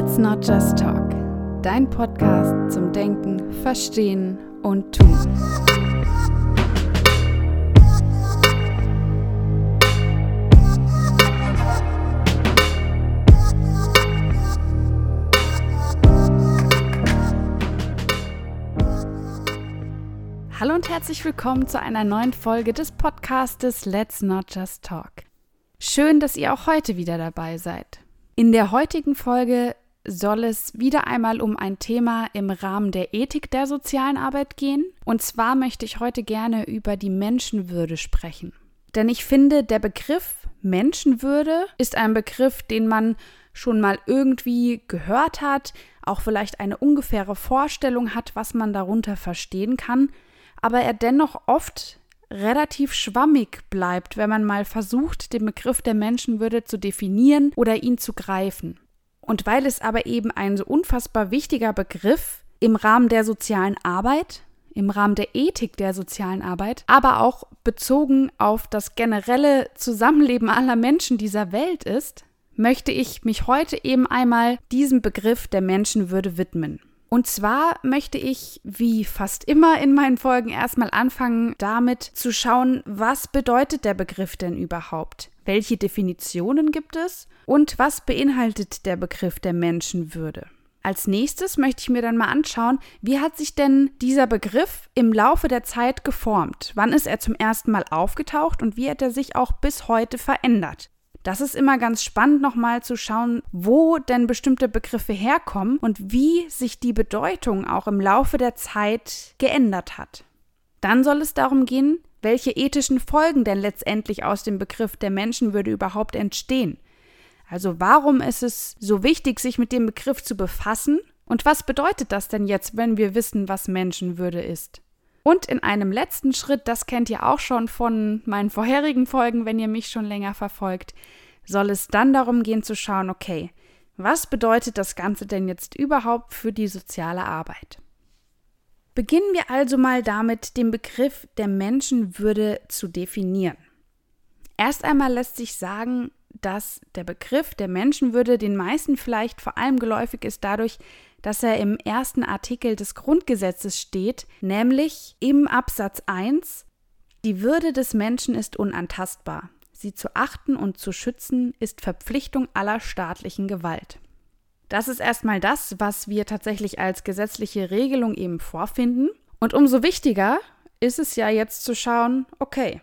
Let's Not Just Talk, dein Podcast zum Denken, Verstehen und Tun. Hallo und herzlich willkommen zu einer neuen Folge des Podcastes Let's Not Just Talk. Schön, dass ihr auch heute wieder dabei seid. In der heutigen Folge soll es wieder einmal um ein Thema im Rahmen der Ethik der sozialen Arbeit gehen. Und zwar möchte ich heute gerne über die Menschenwürde sprechen. Denn ich finde, der Begriff Menschenwürde ist ein Begriff, den man schon mal irgendwie gehört hat, auch vielleicht eine ungefähre Vorstellung hat, was man darunter verstehen kann, aber er dennoch oft relativ schwammig bleibt, wenn man mal versucht, den Begriff der Menschenwürde zu definieren oder ihn zu greifen. Und weil es aber eben ein so unfassbar wichtiger Begriff im Rahmen der sozialen Arbeit, im Rahmen der Ethik der sozialen Arbeit, aber auch bezogen auf das generelle Zusammenleben aller Menschen dieser Welt ist, möchte ich mich heute eben einmal diesem Begriff der Menschenwürde widmen. Und zwar möchte ich, wie fast immer in meinen Folgen, erstmal anfangen damit zu schauen, was bedeutet der Begriff denn überhaupt? Welche Definitionen gibt es? Und was beinhaltet der Begriff der Menschenwürde? Als nächstes möchte ich mir dann mal anschauen, wie hat sich denn dieser Begriff im Laufe der Zeit geformt? Wann ist er zum ersten Mal aufgetaucht und wie hat er sich auch bis heute verändert? Das ist immer ganz spannend, nochmal zu schauen, wo denn bestimmte Begriffe herkommen und wie sich die Bedeutung auch im Laufe der Zeit geändert hat. Dann soll es darum gehen, welche ethischen Folgen denn letztendlich aus dem Begriff der Menschenwürde überhaupt entstehen. Also warum ist es so wichtig, sich mit dem Begriff zu befassen? Und was bedeutet das denn jetzt, wenn wir wissen, was Menschenwürde ist? Und in einem letzten Schritt, das kennt ihr auch schon von meinen vorherigen Folgen, wenn ihr mich schon länger verfolgt, soll es dann darum gehen zu schauen, okay, was bedeutet das Ganze denn jetzt überhaupt für die soziale Arbeit? Beginnen wir also mal damit, den Begriff der Menschenwürde zu definieren. Erst einmal lässt sich sagen, dass der Begriff der Menschenwürde den meisten vielleicht vor allem geläufig ist dadurch, dass er im ersten Artikel des Grundgesetzes steht, nämlich im Absatz 1, die Würde des Menschen ist unantastbar. Sie zu achten und zu schützen ist Verpflichtung aller staatlichen Gewalt. Das ist erstmal das, was wir tatsächlich als gesetzliche Regelung eben vorfinden. Und umso wichtiger ist es ja jetzt zu schauen, okay,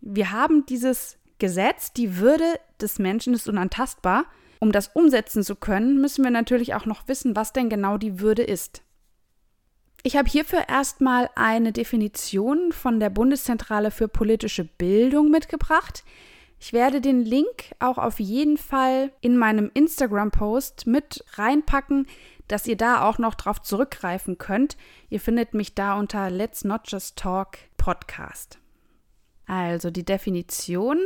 wir haben dieses Gesetz, die Würde des Menschen ist unantastbar. Um das umsetzen zu können, müssen wir natürlich auch noch wissen, was denn genau die Würde ist. Ich habe hierfür erstmal eine Definition von der Bundeszentrale für politische Bildung mitgebracht. Ich werde den Link auch auf jeden Fall in meinem Instagram-Post mit reinpacken, dass ihr da auch noch drauf zurückgreifen könnt. Ihr findet mich da unter Let's Not Just Talk Podcast. Also die Definition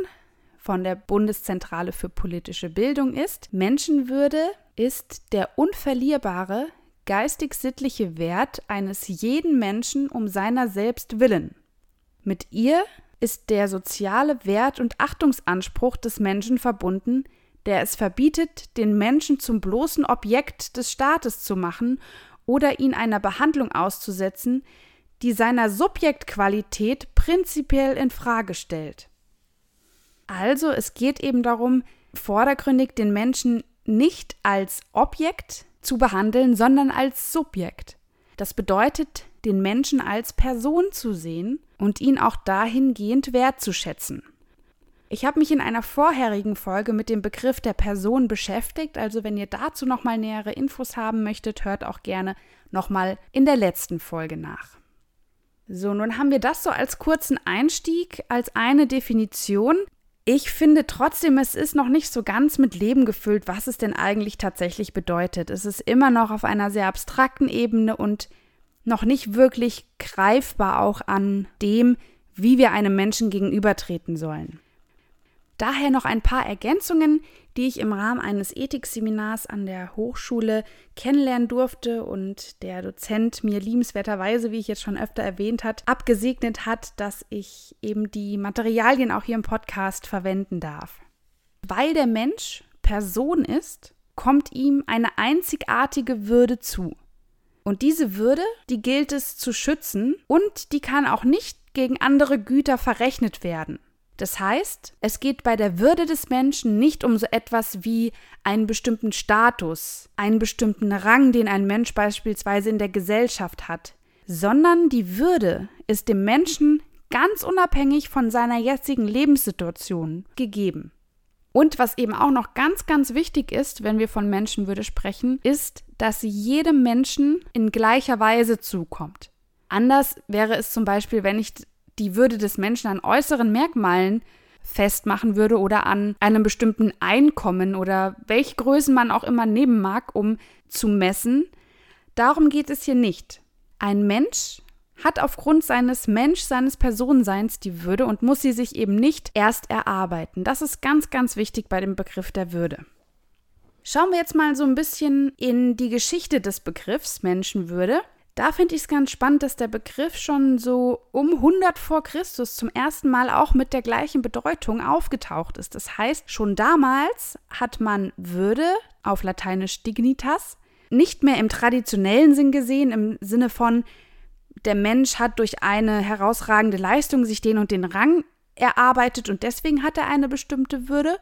von der Bundeszentrale für politische Bildung ist, Menschenwürde ist der unverlierbare geistig-sittliche Wert eines jeden Menschen um seiner selbst willen. Mit ihr ist der soziale Wert und Achtungsanspruch des Menschen verbunden, der es verbietet, den Menschen zum bloßen Objekt des Staates zu machen oder ihn einer Behandlung auszusetzen, die seiner Subjektqualität prinzipiell in Frage stellt. Also es geht eben darum, vordergründig den Menschen nicht als Objekt zu behandeln, sondern als Subjekt. Das bedeutet, den Menschen als Person zu sehen und ihn auch dahingehend wertzuschätzen. Ich habe mich in einer vorherigen Folge mit dem Begriff der Person beschäftigt, also wenn ihr dazu nochmal nähere Infos haben möchtet, hört auch gerne nochmal in der letzten Folge nach. So, nun haben wir das so als kurzen Einstieg, als eine Definition. Ich finde trotzdem, es ist noch nicht so ganz mit Leben gefüllt, was es denn eigentlich tatsächlich bedeutet. Es ist immer noch auf einer sehr abstrakten Ebene und noch nicht wirklich greifbar auch an dem, wie wir einem Menschen gegenübertreten sollen. Daher noch ein paar Ergänzungen, die ich im Rahmen eines Ethikseminars an der Hochschule kennenlernen durfte und der Dozent mir liebenswerterweise, wie ich jetzt schon öfter erwähnt hat, abgesegnet hat, dass ich eben die Materialien auch hier im Podcast verwenden darf. Weil der Mensch Person ist kommt ihm eine einzigartige Würde zu. Und diese Würde, die gilt es zu schützen und die kann auch nicht gegen andere Güter verrechnet werden. Das heißt, es geht bei der Würde des Menschen nicht um so etwas wie einen bestimmten Status, einen bestimmten Rang, den ein Mensch beispielsweise in der Gesellschaft hat, sondern die Würde ist dem Menschen ganz unabhängig von seiner jetzigen Lebenssituation gegeben. Und was eben auch noch ganz, ganz wichtig ist, wenn wir von Menschenwürde sprechen, ist, dass sie jedem Menschen in gleicher Weise zukommt. Anders wäre es zum Beispiel, wenn ich die Würde des Menschen an äußeren Merkmalen festmachen würde oder an einem bestimmten Einkommen oder welche Größen man auch immer nehmen mag, um zu messen. Darum geht es hier nicht. Ein Mensch hat aufgrund seines Mensch, seines Personenseins die Würde und muss sie sich eben nicht erst erarbeiten. Das ist ganz, ganz wichtig bei dem Begriff der Würde. Schauen wir jetzt mal so ein bisschen in die Geschichte des Begriffs Menschenwürde. Da finde ich es ganz spannend, dass der Begriff schon so um 100 vor Christus zum ersten Mal auch mit der gleichen Bedeutung aufgetaucht ist. Das heißt, schon damals hat man Würde, auf Lateinisch dignitas, nicht mehr im traditionellen Sinn gesehen, im Sinne von, der Mensch hat durch eine herausragende Leistung sich den und den Rang erarbeitet und deswegen hat er eine bestimmte Würde,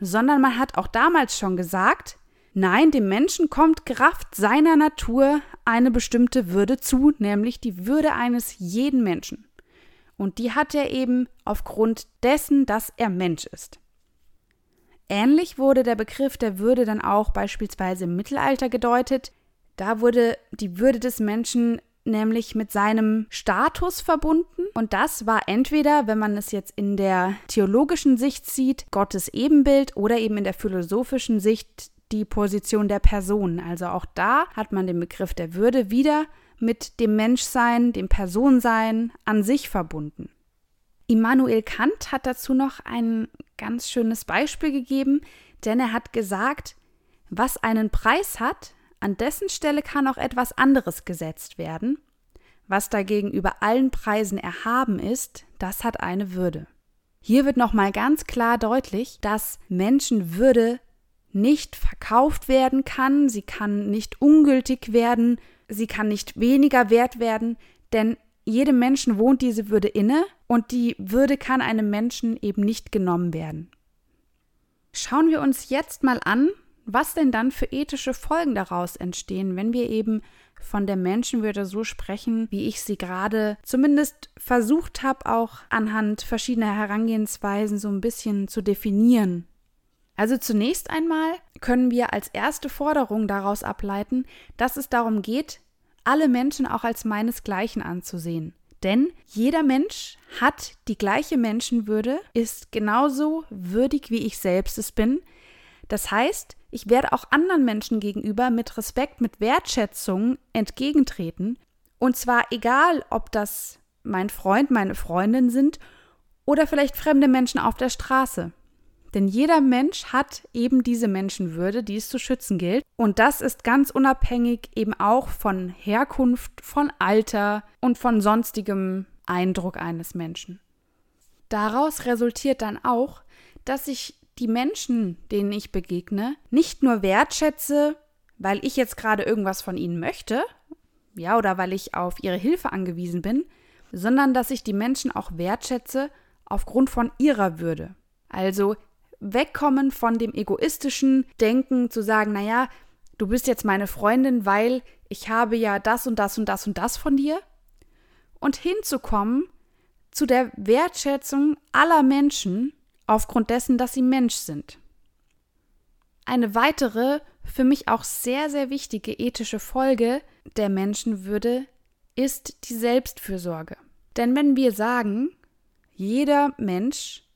sondern man hat auch damals schon gesagt, nein, dem Menschen kommt Kraft seiner Natur eine bestimmte Würde zu, nämlich die Würde eines jeden Menschen. Und die hat er eben aufgrund dessen, dass er Mensch ist. Ähnlich wurde der Begriff der Würde dann auch beispielsweise im Mittelalter gedeutet. Da wurde die Würde des Menschen nämlich mit seinem Status verbunden. Und das war entweder, wenn man es jetzt in der theologischen Sicht sieht, Gottes Ebenbild oder eben in der philosophischen Sicht die Position der Person. Also auch da hat man den Begriff der Würde wieder mit dem Menschsein, dem Personsein an sich verbunden. Immanuel Kant hat dazu noch ein ganz schönes Beispiel gegeben, denn er hat gesagt, was einen Preis hat, an dessen Stelle kann auch etwas anderes gesetzt werden. Was dagegen über allen Preisen erhaben ist, das hat eine Würde. Hier wird nochmal ganz klar deutlich, dass Menschenwürde nicht verkauft werden kann, sie kann nicht ungültig werden, sie kann nicht weniger wert werden, denn jedem Menschen wohnt diese Würde inne und die Würde kann einem Menschen eben nicht genommen werden. Schauen wir uns jetzt mal an, was denn dann für ethische Folgen daraus entstehen, wenn wir eben von der Menschenwürde so sprechen, wie ich sie gerade zumindest versucht habe, auch anhand verschiedener Herangehensweisen so ein bisschen zu definieren. Also zunächst einmal können wir als erste Forderung daraus ableiten, dass es darum geht, alle Menschen auch als meinesgleichen anzusehen. Denn jeder Mensch hat die gleiche Menschenwürde, ist genauso würdig, wie ich selbst es bin. Das heißt, ich werde auch anderen Menschen gegenüber mit Respekt, mit Wertschätzung entgegentreten. Und zwar egal, ob das mein Freund, meine Freundin sind oder vielleicht fremde Menschen auf der Straße. Denn jeder Mensch hat eben diese Menschenwürde, die es zu schützen gilt. Und das ist ganz unabhängig eben auch von Herkunft, von Alter und von sonstigem Eindruck eines Menschen. Daraus resultiert dann auch, dass ich die Menschen, denen ich begegne, nicht nur wertschätze, weil ich jetzt gerade irgendwas von ihnen möchte, ja, oder weil ich auf ihre Hilfe angewiesen bin, sondern dass ich die Menschen auch wertschätze aufgrund von ihrer Würde. Also wegkommen von dem egoistischen Denken zu sagen, naja, du bist jetzt meine Freundin, weil ich habe ja das und das und das und das von dir. Und hinzukommen zu der Wertschätzung aller Menschen aufgrund dessen, dass sie Mensch sind. Eine weitere, für mich auch sehr, sehr wichtige ethische Folge der Menschenwürde ist die Selbstfürsorge. Denn wenn wir sagen, jeder Mensch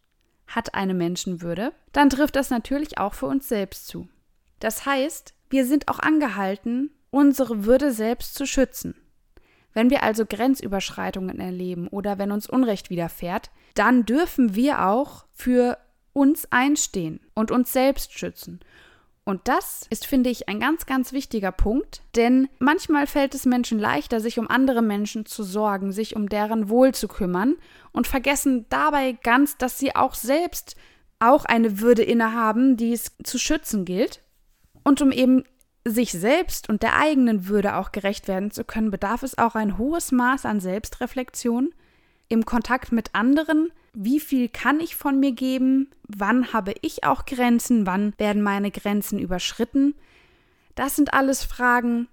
hat eine Menschenwürde, dann trifft das natürlich auch für uns selbst zu. Das heißt, wir sind auch angehalten, unsere Würde selbst zu schützen. Wenn wir also Grenzüberschreitungen erleben oder wenn uns Unrecht widerfährt, dann dürfen wir auch für uns einstehen und uns selbst schützen. Und das ist, finde ich, ein ganz, ganz wichtiger Punkt, denn manchmal fällt es Menschen leichter, sich um andere Menschen zu sorgen, sich um deren Wohl zu kümmern und vergessen dabei ganz, dass sie auch selbst auch eine Würde innehaben, die es zu schützen gilt. Und um eben sich selbst und der eigenen Würde auch gerecht werden zu können, bedarf es auch ein hohes Maß an Selbstreflexion im Kontakt mit anderen. Wie viel kann ich von mir geben? Wann habe ich auch Grenzen? Wann werden meine Grenzen überschritten? Das sind alles Fragen,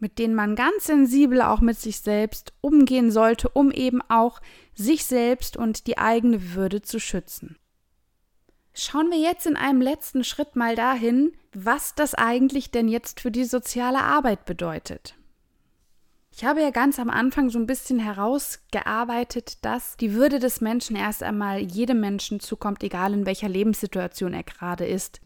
mit denen man ganz sensibel auch mit sich selbst umgehen sollte, um eben auch sich selbst und die eigene Würde zu schützen. Schauen wir jetzt in einem letzten Schritt mal dahin, was das eigentlich denn jetzt für die soziale Arbeit bedeutet. Ich habe ja ganz am Anfang so ein bisschen herausgearbeitet, dass die Würde des Menschen erst einmal jedem Menschen zukommt, egal in welcher Lebenssituation er gerade ist.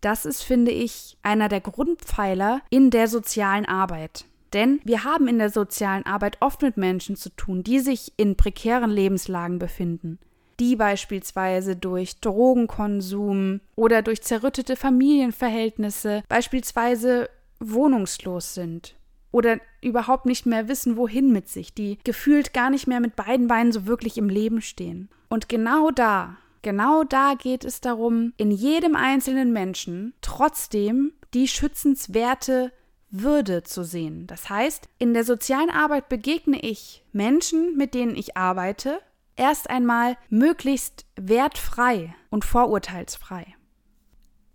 Das ist, finde ich, einer der Grundpfeiler in der sozialen Arbeit. Denn wir haben in der sozialen Arbeit oft mit Menschen zu tun, die sich in prekären Lebenslagen befinden die beispielsweise durch Drogenkonsum oder durch zerrüttete Familienverhältnisse beispielsweise wohnungslos sind oder überhaupt nicht mehr wissen, wohin mit sich, die gefühlt gar nicht mehr mit beiden Beinen so wirklich im Leben stehen. Und genau da, genau da geht es darum, in jedem einzelnen Menschen trotzdem die schützenswerte würde zu sehen. Das heißt, in der sozialen Arbeit begegne ich Menschen, mit denen ich arbeite, erst einmal möglichst wertfrei und vorurteilsfrei.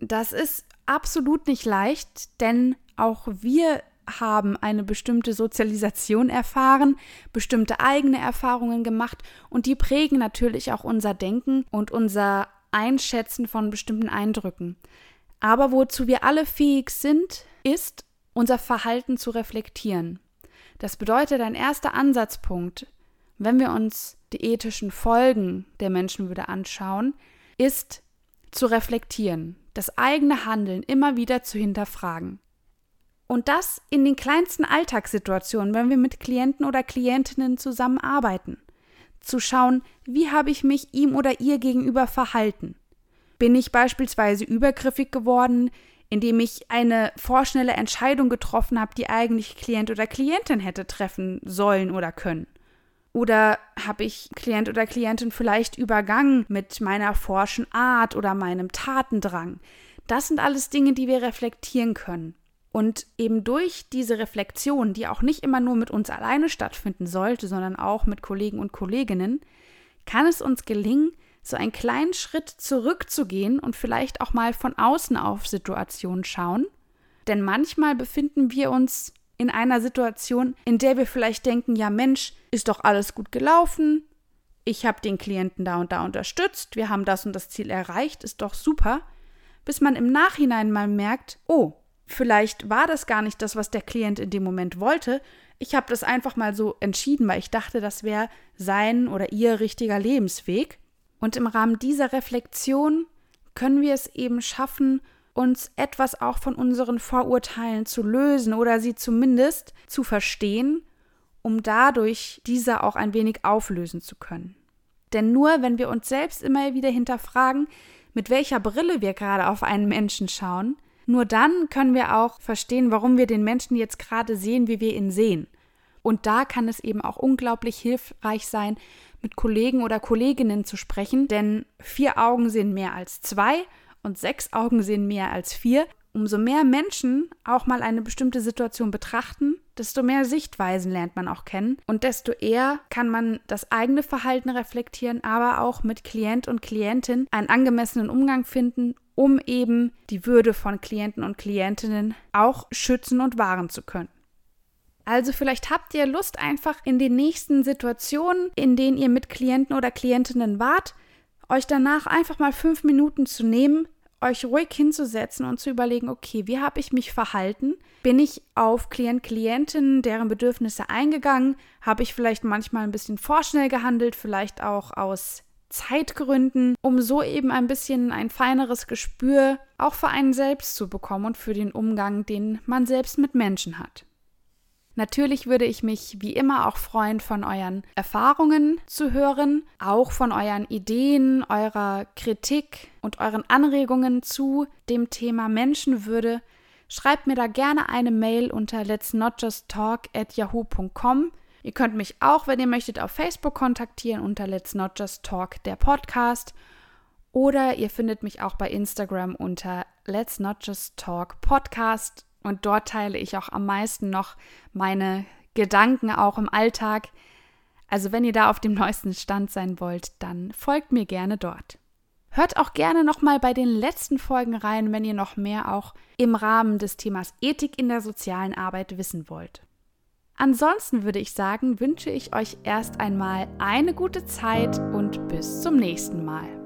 Das ist absolut nicht leicht, denn auch wir haben eine bestimmte Sozialisation erfahren, bestimmte eigene Erfahrungen gemacht und die prägen natürlich auch unser Denken und unser Einschätzen von bestimmten Eindrücken. Aber wozu wir alle fähig sind, ist, unser Verhalten zu reflektieren. Das bedeutet, ein erster Ansatzpunkt wenn wir uns die ethischen Folgen der Menschenwürde anschauen, ist zu reflektieren, das eigene Handeln immer wieder zu hinterfragen. Und das in den kleinsten Alltagssituationen, wenn wir mit Klienten oder Klientinnen zusammenarbeiten. Zu schauen, wie habe ich mich ihm oder ihr gegenüber verhalten? Bin ich beispielsweise übergriffig geworden, indem ich eine vorschnelle Entscheidung getroffen habe, die eigentlich Klient oder Klientin hätte treffen sollen oder können? Oder habe ich Klient oder Klientin vielleicht übergangen mit meiner forschen Art oder meinem Tatendrang? Das sind alles Dinge, die wir reflektieren können. Und eben durch diese Reflexion, die auch nicht immer nur mit uns alleine stattfinden sollte, sondern auch mit Kollegen und Kolleginnen, kann es uns gelingen, so einen kleinen Schritt zurückzugehen und vielleicht auch mal von außen auf Situationen schauen. Denn manchmal befinden wir uns in einer Situation, in der wir vielleicht denken, ja Mensch, ist doch alles gut gelaufen, ich habe den Klienten da und da unterstützt, wir haben das und das Ziel erreicht, ist doch super, bis man im Nachhinein mal merkt, oh, vielleicht war das gar nicht das, was der Klient in dem Moment wollte, ich habe das einfach mal so entschieden, weil ich dachte, das wäre sein oder ihr richtiger Lebensweg. Und im Rahmen dieser Reflexion können wir es eben schaffen, uns etwas auch von unseren Vorurteilen zu lösen oder sie zumindest zu verstehen, um dadurch diese auch ein wenig auflösen zu können. Denn nur wenn wir uns selbst immer wieder hinterfragen, mit welcher Brille wir gerade auf einen Menschen schauen, nur dann können wir auch verstehen, warum wir den Menschen jetzt gerade sehen, wie wir ihn sehen. Und da kann es eben auch unglaublich hilfreich sein, mit Kollegen oder Kolleginnen zu sprechen, denn vier Augen sehen mehr als zwei und sechs Augen sehen mehr als vier. Umso mehr Menschen auch mal eine bestimmte Situation betrachten, desto mehr Sichtweisen lernt man auch kennen und desto eher kann man das eigene Verhalten reflektieren, aber auch mit Klient und Klientin einen angemessenen Umgang finden, um eben die Würde von Klienten und Klientinnen auch schützen und wahren zu können. Also vielleicht habt ihr Lust einfach in den nächsten Situationen, in denen ihr mit Klienten oder Klientinnen wart, euch danach einfach mal fünf Minuten zu nehmen, euch ruhig hinzusetzen und zu überlegen, okay, wie habe ich mich verhalten? Bin ich auf Klient, Klientinnen, deren Bedürfnisse eingegangen? Habe ich vielleicht manchmal ein bisschen vorschnell gehandelt, vielleicht auch aus Zeitgründen, um so eben ein bisschen ein feineres Gespür auch für einen selbst zu bekommen und für den Umgang, den man selbst mit Menschen hat. Natürlich würde ich mich wie immer auch freuen, von euren Erfahrungen zu hören, auch von euren Ideen, eurer Kritik und euren Anregungen zu dem Thema Menschenwürde. Schreibt mir da gerne eine Mail unter let's not just talk at yahoo.com. Ihr könnt mich auch, wenn ihr möchtet, auf Facebook kontaktieren unter Let's Not Just Talk, der Podcast. Oder ihr findet mich auch bei Instagram unter Let's Not Just Talk Podcast und dort teile ich auch am meisten noch meine Gedanken auch im Alltag. Also wenn ihr da auf dem neuesten Stand sein wollt, dann folgt mir gerne dort. Hört auch gerne noch mal bei den letzten Folgen rein, wenn ihr noch mehr auch im Rahmen des Themas Ethik in der sozialen Arbeit wissen wollt. Ansonsten würde ich sagen, wünsche ich euch erst einmal eine gute Zeit und bis zum nächsten Mal.